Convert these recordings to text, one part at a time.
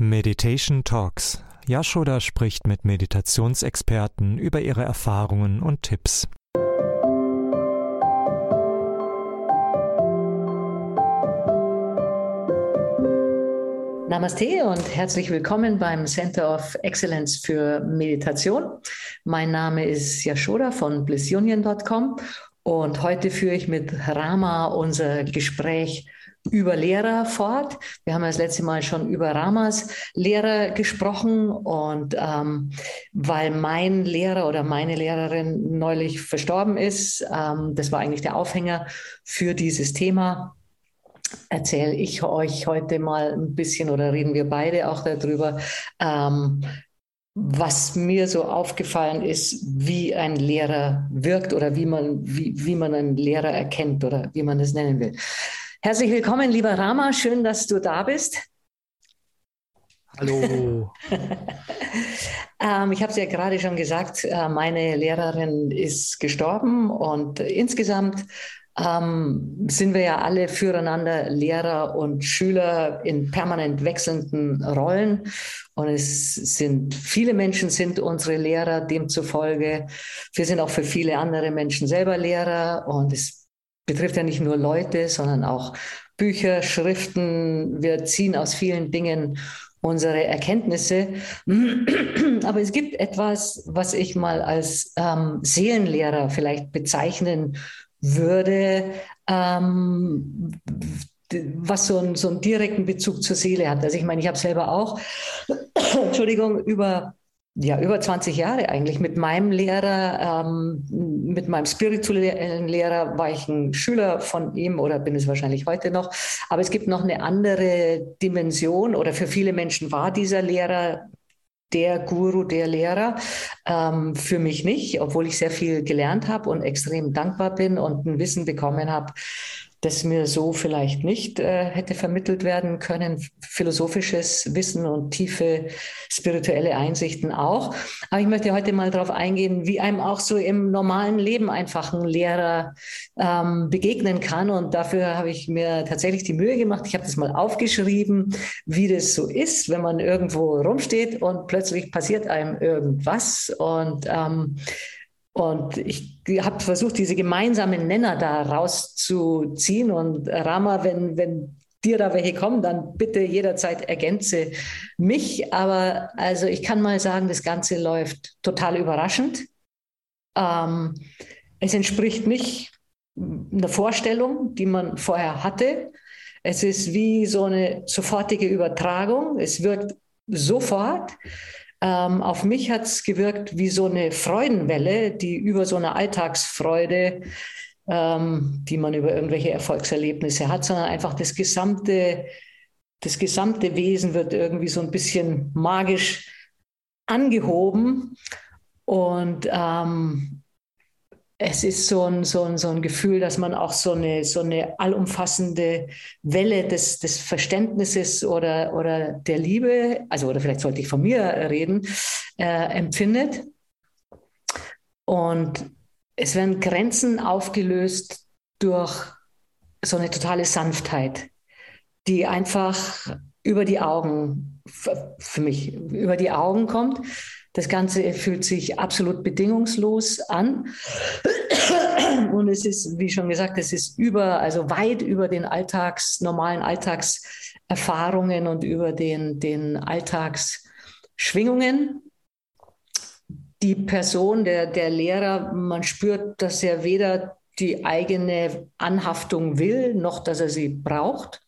Meditation Talks. Yashoda spricht mit Meditationsexperten über ihre Erfahrungen und Tipps. Namaste und herzlich willkommen beim Center of Excellence für Meditation. Mein Name ist Yashoda von blissunion.com und heute führe ich mit Rama unser Gespräch über Lehrer fort. Wir haben das letzte Mal schon über Ramas Lehrer gesprochen und ähm, weil mein Lehrer oder meine Lehrerin neulich verstorben ist, ähm, das war eigentlich der Aufhänger für dieses Thema, erzähle ich euch heute mal ein bisschen oder reden wir beide auch darüber, ähm, was mir so aufgefallen ist, wie ein Lehrer wirkt oder wie man, wie, wie man einen Lehrer erkennt oder wie man es nennen will. Herzlich willkommen, lieber Rama. Schön, dass du da bist. Hallo. ähm, ich habe es ja gerade schon gesagt, äh, meine Lehrerin ist gestorben und insgesamt ähm, sind wir ja alle füreinander Lehrer und Schüler in permanent wechselnden Rollen. Und es sind viele Menschen sind unsere Lehrer demzufolge. Wir sind auch für viele andere Menschen selber Lehrer und es betrifft ja nicht nur Leute, sondern auch Bücher, Schriften. Wir ziehen aus vielen Dingen unsere Erkenntnisse. Aber es gibt etwas, was ich mal als ähm, Seelenlehrer vielleicht bezeichnen würde, ähm, was so, ein, so einen direkten Bezug zur Seele hat. Also ich meine, ich habe selber auch, Entschuldigung, über ja, über 20 Jahre eigentlich. Mit meinem Lehrer, ähm, mit meinem spirituellen Lehrer war ich ein Schüler von ihm oder bin es wahrscheinlich heute noch. Aber es gibt noch eine andere Dimension oder für viele Menschen war dieser Lehrer der Guru, der Lehrer. Ähm, für mich nicht, obwohl ich sehr viel gelernt habe und extrem dankbar bin und ein Wissen bekommen habe, das mir so vielleicht nicht äh, hätte vermittelt werden können. Philosophisches Wissen und tiefe spirituelle Einsichten auch. Aber ich möchte heute mal darauf eingehen, wie einem auch so im normalen Leben einfach ein Lehrer ähm, begegnen kann. Und dafür habe ich mir tatsächlich die Mühe gemacht. Ich habe das mal aufgeschrieben, wie das so ist, wenn man irgendwo rumsteht und plötzlich passiert einem irgendwas. Und ähm, und ich habe versucht, diese gemeinsamen Nenner da rauszuziehen. Und Rama, wenn, wenn dir da welche kommen, dann bitte jederzeit ergänze mich. Aber also ich kann mal sagen, das Ganze läuft total überraschend. Ähm, es entspricht nicht einer Vorstellung, die man vorher hatte. Es ist wie so eine sofortige Übertragung. Es wirkt sofort. Ähm, auf mich hat es gewirkt wie so eine Freudenwelle, die über so eine Alltagsfreude, ähm, die man über irgendwelche Erfolgserlebnisse hat, sondern einfach das gesamte, das gesamte Wesen wird irgendwie so ein bisschen magisch angehoben. Und ähm, es ist so ein, so, ein, so ein Gefühl, dass man auch so eine, so eine allumfassende Welle des, des Verständnisses oder, oder der Liebe, also oder vielleicht sollte ich von mir reden, äh, empfindet. Und es werden Grenzen aufgelöst durch so eine totale Sanftheit, die einfach über die Augen, für mich, über die Augen kommt. Das Ganze fühlt sich absolut bedingungslos an. Und es ist, wie schon gesagt, es ist über, also weit über den Alltags, normalen Alltagserfahrungen und über den, den Alltagsschwingungen. Die Person, der, der Lehrer, man spürt, dass er weder die eigene Anhaftung will, noch dass er sie braucht,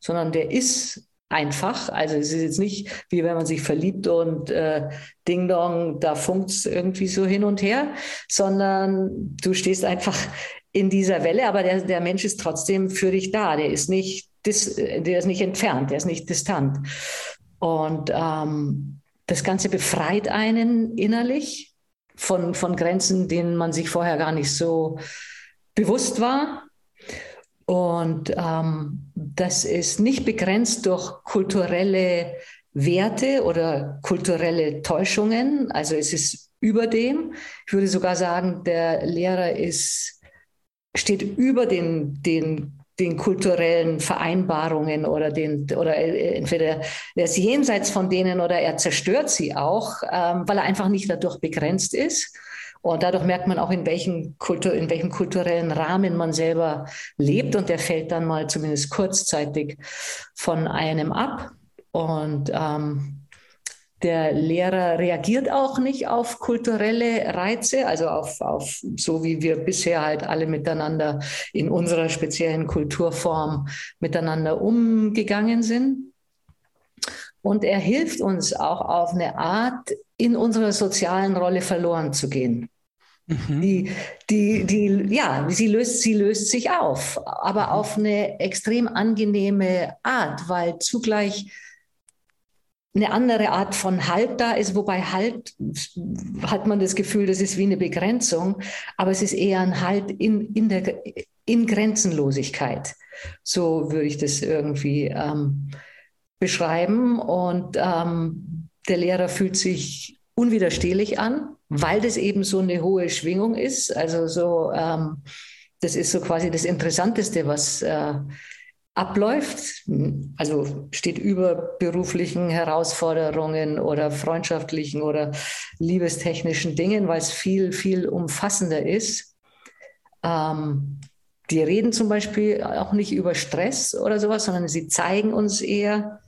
sondern der ist einfach. Also es ist jetzt nicht wie wenn man sich verliebt und äh, Ding Dong, da funkt es irgendwie so hin und her, sondern du stehst einfach in dieser Welle, aber der, der Mensch ist trotzdem für dich da. Der ist nicht, dis, der ist nicht entfernt, der ist nicht distant. Und ähm, das Ganze befreit einen innerlich von, von Grenzen, denen man sich vorher gar nicht so bewusst war. Und ähm, das ist nicht begrenzt durch kulturelle Werte oder kulturelle Täuschungen. Also es ist über dem. Ich würde sogar sagen, der Lehrer ist, steht über den, den den kulturellen Vereinbarungen oder den oder äh, entweder er ist jenseits von denen oder er zerstört sie auch, ähm, weil er einfach nicht dadurch begrenzt ist. Und dadurch merkt man auch, in welchem, Kultur, in welchem kulturellen Rahmen man selber lebt. Und der fällt dann mal zumindest kurzzeitig von einem ab. Und ähm, der Lehrer reagiert auch nicht auf kulturelle Reize, also auf, auf so wie wir bisher halt alle miteinander in unserer speziellen Kulturform miteinander umgegangen sind. Und er hilft uns auch auf eine Art, in unserer sozialen Rolle verloren zu gehen. Mhm. Die, die, die, ja, sie löst, sie löst sich auf, aber mhm. auf eine extrem angenehme Art, weil zugleich eine andere Art von Halt da ist, wobei Halt hat man das Gefühl, das ist wie eine Begrenzung, aber es ist eher ein Halt in, in, der, in Grenzenlosigkeit. So würde ich das irgendwie ähm, beschreiben. Und ähm, der Lehrer fühlt sich unwiderstehlich an, weil das eben so eine hohe Schwingung ist. Also so, ähm, das ist so quasi das Interessanteste, was äh, abläuft. Also steht über beruflichen Herausforderungen oder freundschaftlichen oder liebestechnischen Dingen, weil es viel, viel umfassender ist. Ähm, die reden zum Beispiel auch nicht über Stress oder sowas, sondern sie zeigen uns eher,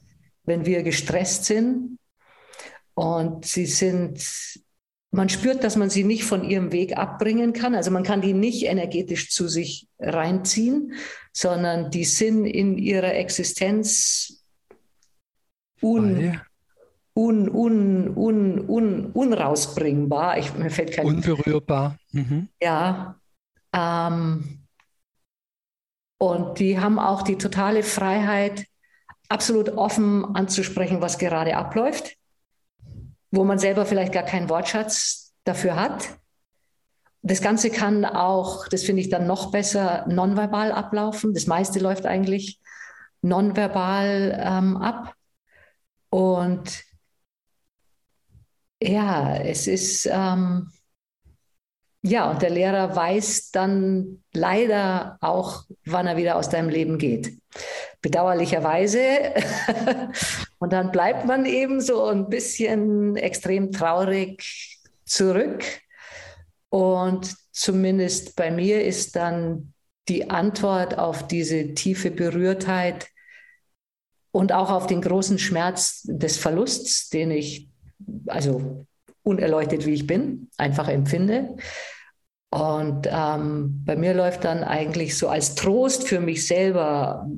wenn wir gestresst sind. Und sie sind man spürt, dass man sie nicht von ihrem Weg abbringen kann. Also man kann die nicht energetisch zu sich reinziehen, sondern die sind in ihrer Existenz un, un, un, un, un, unrausbringbar. Ich, mir fällt kein Unberührbar. Mhm. Ja. Ähm, und die haben auch die totale Freiheit, absolut offen anzusprechen, was gerade abläuft wo man selber vielleicht gar keinen Wortschatz dafür hat. Das Ganze kann auch, das finde ich dann noch besser, nonverbal ablaufen. Das meiste läuft eigentlich nonverbal ähm, ab. Und ja, es ist, ähm, ja, und der Lehrer weiß dann leider auch, wann er wieder aus deinem Leben geht. Bedauerlicherweise. und dann bleibt man eben so ein bisschen extrem traurig zurück. Und zumindest bei mir ist dann die Antwort auf diese tiefe Berührtheit und auch auf den großen Schmerz des Verlusts, den ich, also unerleuchtet wie ich bin, einfach empfinde, und ähm, bei mir läuft dann eigentlich so als Trost für mich selber,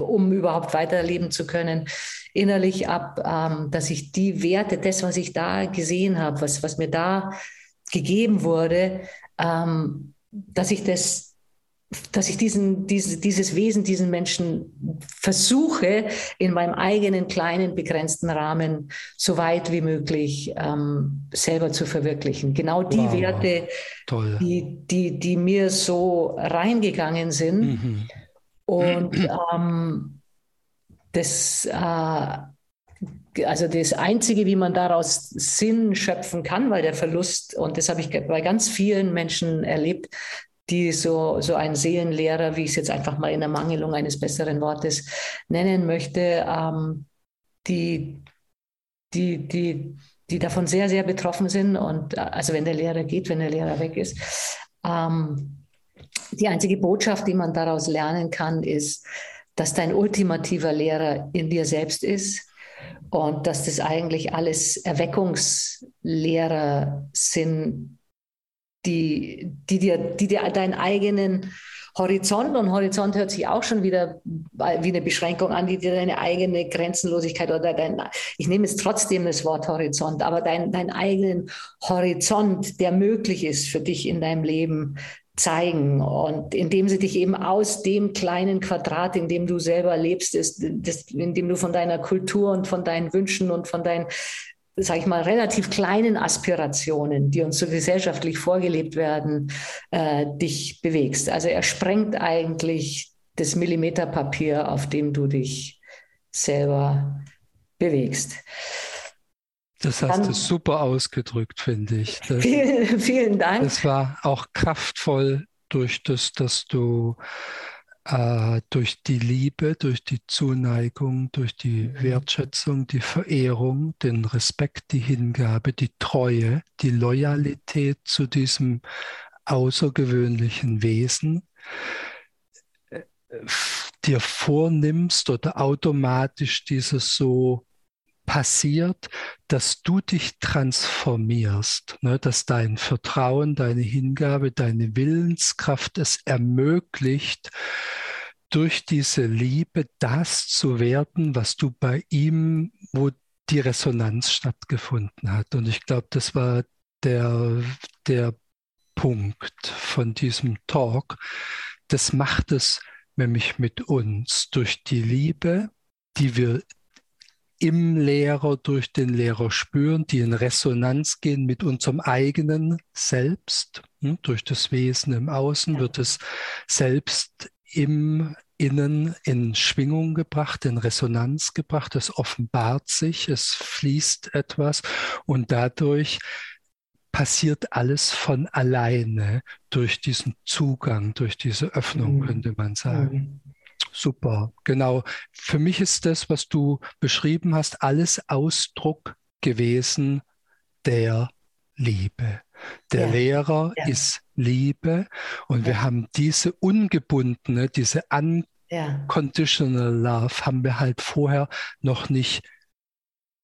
um überhaupt weiterleben zu können, innerlich ab, ähm, dass ich die Werte, das, was ich da gesehen habe, was, was mir da gegeben wurde, ähm, dass ich das dass ich diesen, diese, dieses Wesen, diesen Menschen versuche, in meinem eigenen kleinen, begrenzten Rahmen so weit wie möglich ähm, selber zu verwirklichen. Genau die wow. Werte, die, die, die mir so reingegangen sind. Mhm. Und ähm, das, äh, also das Einzige, wie man daraus Sinn schöpfen kann, weil der Verlust, und das habe ich bei ganz vielen Menschen erlebt, die so, so ein Seelenlehrer, wie ich es jetzt einfach mal in der Mangelung eines besseren Wortes nennen möchte, ähm, die, die, die, die davon sehr, sehr betroffen sind. Und äh, also wenn der Lehrer geht, wenn der Lehrer weg ist. Ähm, die einzige Botschaft, die man daraus lernen kann, ist, dass dein ultimativer Lehrer in dir selbst ist und dass das eigentlich alles Erweckungslehrer sind, die, die dir, die dir deinen eigenen Horizont, und Horizont hört sich auch schon wieder wie eine Beschränkung an, die dir deine eigene Grenzenlosigkeit oder dein, ich nehme jetzt trotzdem das Wort Horizont, aber dein, deinen eigenen Horizont, der möglich ist für dich in deinem Leben, zeigen und indem sie dich eben aus dem kleinen Quadrat, in dem du selber lebst, ist, das, in dem du von deiner Kultur und von deinen Wünschen und von deinen sage ich mal, relativ kleinen Aspirationen, die uns so gesellschaftlich vorgelebt werden, äh, dich bewegst. Also er sprengt eigentlich das Millimeterpapier, auf dem du dich selber bewegst. Das hast Dann, du super ausgedrückt, finde ich. Das, vielen, vielen Dank. Es war auch kraftvoll durch das, dass du äh, durch die Liebe, durch die Zuneigung, durch die mhm. Wertschätzung, die Verehrung, den Respekt, die Hingabe, die Treue, die Loyalität zu diesem außergewöhnlichen Wesen äh, dir vornimmst oder automatisch dieses so passiert, dass du dich transformierst, ne, dass dein Vertrauen, deine Hingabe, deine Willenskraft es ermöglicht, durch diese Liebe das zu werden, was du bei ihm, wo die Resonanz stattgefunden hat. Und ich glaube, das war der, der Punkt von diesem Talk. Das macht es nämlich mit uns durch die Liebe, die wir im Lehrer, durch den Lehrer spüren, die in Resonanz gehen mit unserem eigenen Selbst. Hm, durch das Wesen im Außen wird es selbst im Innen in Schwingung gebracht, in Resonanz gebracht. Es offenbart sich, es fließt etwas und dadurch passiert alles von alleine durch diesen Zugang, durch diese Öffnung, mhm. könnte man sagen. Super, genau. Für mich ist das, was du beschrieben hast, alles Ausdruck gewesen der Liebe. Der ja. Lehrer ja. ist Liebe und ja. wir haben diese ungebundene, diese unconditional Love haben wir halt vorher noch nicht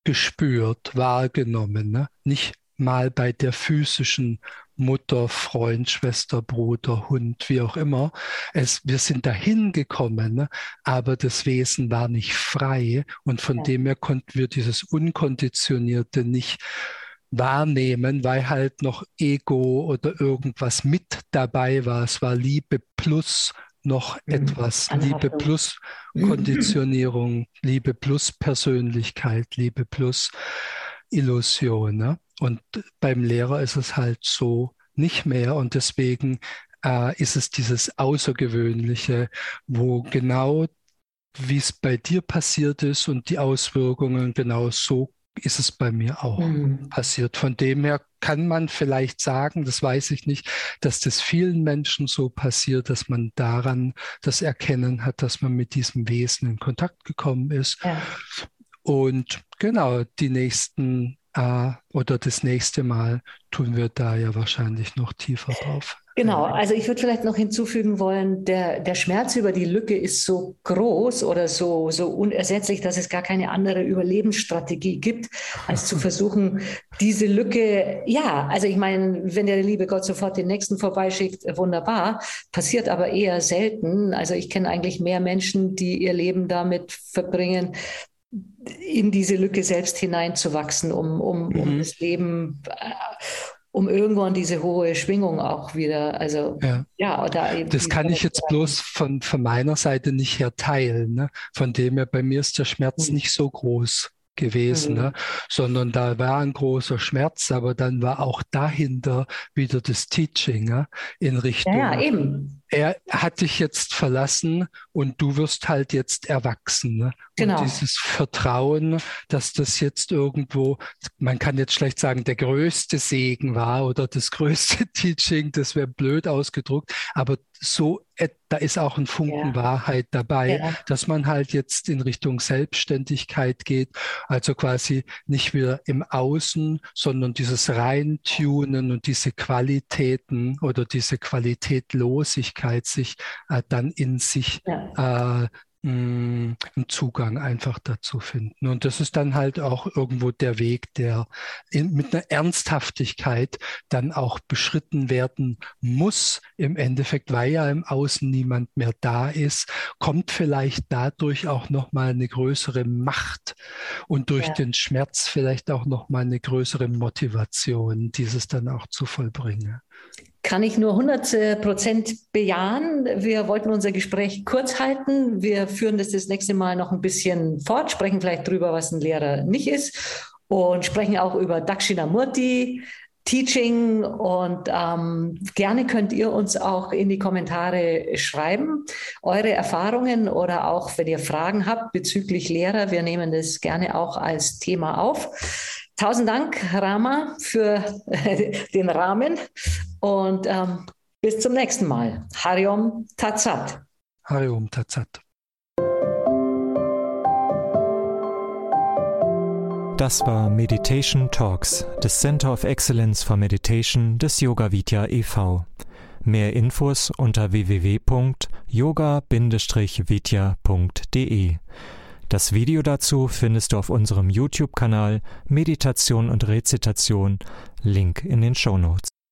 gespürt, wahrgenommen, ne? nicht mal bei der physischen Mutter, Freund, Schwester, Bruder, Hund, wie auch immer. Es, wir sind dahin gekommen, ne? aber das Wesen war nicht frei und von ja. dem her konnten wir dieses Unkonditionierte nicht wahrnehmen, weil halt noch Ego oder irgendwas mit dabei war. Es war Liebe plus noch mhm. etwas, Liebe plus Konditionierung, Liebe plus Persönlichkeit, Liebe plus Illusion. Ne? Und beim Lehrer ist es halt so nicht mehr. Und deswegen äh, ist es dieses Außergewöhnliche, wo genau wie es bei dir passiert ist und die Auswirkungen genau so ist es bei mir auch mhm. passiert. Von dem her kann man vielleicht sagen, das weiß ich nicht, dass das vielen Menschen so passiert, dass man daran das Erkennen hat, dass man mit diesem Wesen in Kontakt gekommen ist. Ja. Und genau, die nächsten oder das nächste Mal tun wir da ja wahrscheinlich noch tiefer drauf. Genau, also ich würde vielleicht noch hinzufügen wollen, der, der Schmerz über die Lücke ist so groß oder so, so unersetzlich, dass es gar keine andere Überlebensstrategie gibt, als zu versuchen, diese Lücke, ja, also ich meine, wenn der liebe Gott sofort den nächsten vorbeischickt, wunderbar, passiert aber eher selten. Also ich kenne eigentlich mehr Menschen, die ihr Leben damit verbringen, in diese Lücke selbst hineinzuwachsen, um, um, mhm. um das Leben, äh, um irgendwann diese hohe Schwingung auch wieder, also ja, ja da eben Das kann ich jetzt bloß von, von meiner Seite nicht her teilen. Ne? Von dem her, bei mir ist der Schmerz mhm. nicht so groß gewesen, mhm. ne? sondern da war ein großer Schmerz, aber dann war auch dahinter wieder das Teaching ne? in Richtung. Ja, eben er hat dich jetzt verlassen und du wirst halt jetzt erwachsen. Ne? Genau. Und dieses Vertrauen, dass das jetzt irgendwo, man kann jetzt schlecht sagen, der größte Segen war oder das größte Teaching, das wäre blöd ausgedruckt, aber so, da ist auch ein Funken ja. Wahrheit dabei, ja. dass man halt jetzt in Richtung Selbstständigkeit geht, also quasi nicht wieder im Außen, sondern dieses Reintunen und diese Qualitäten oder diese Qualitätlosigkeit Möglichkeit, sich äh, dann in sich ja. äh, einen Zugang einfach dazu finden. Und das ist dann halt auch irgendwo der Weg, der in, mit einer Ernsthaftigkeit dann auch beschritten werden muss. Im Endeffekt, weil ja im Außen niemand mehr da ist, kommt vielleicht dadurch auch nochmal eine größere Macht und durch ja. den Schmerz vielleicht auch nochmal eine größere Motivation, dieses dann auch zu vollbringen. Kann ich nur 100 Prozent bejahen. Wir wollten unser Gespräch kurz halten. Wir führen das das nächste Mal noch ein bisschen fort, sprechen vielleicht drüber, was ein Lehrer nicht ist und sprechen auch über Dakshinamurti, Teaching und ähm, gerne könnt ihr uns auch in die Kommentare schreiben, eure Erfahrungen oder auch wenn ihr Fragen habt bezüglich Lehrer. Wir nehmen das gerne auch als Thema auf. Tausend Dank, Rama, für den Rahmen und ähm, bis zum nächsten Mal. Hariom Tatsat. Hariom Tatsat. Das war Meditation Talks des Center of Excellence for Meditation des Yoga Vidya e.V. Mehr Infos unter www.yoga-vidya.de. Das Video dazu findest du auf unserem YouTube-Kanal Meditation und Rezitation, Link in den Show Notes.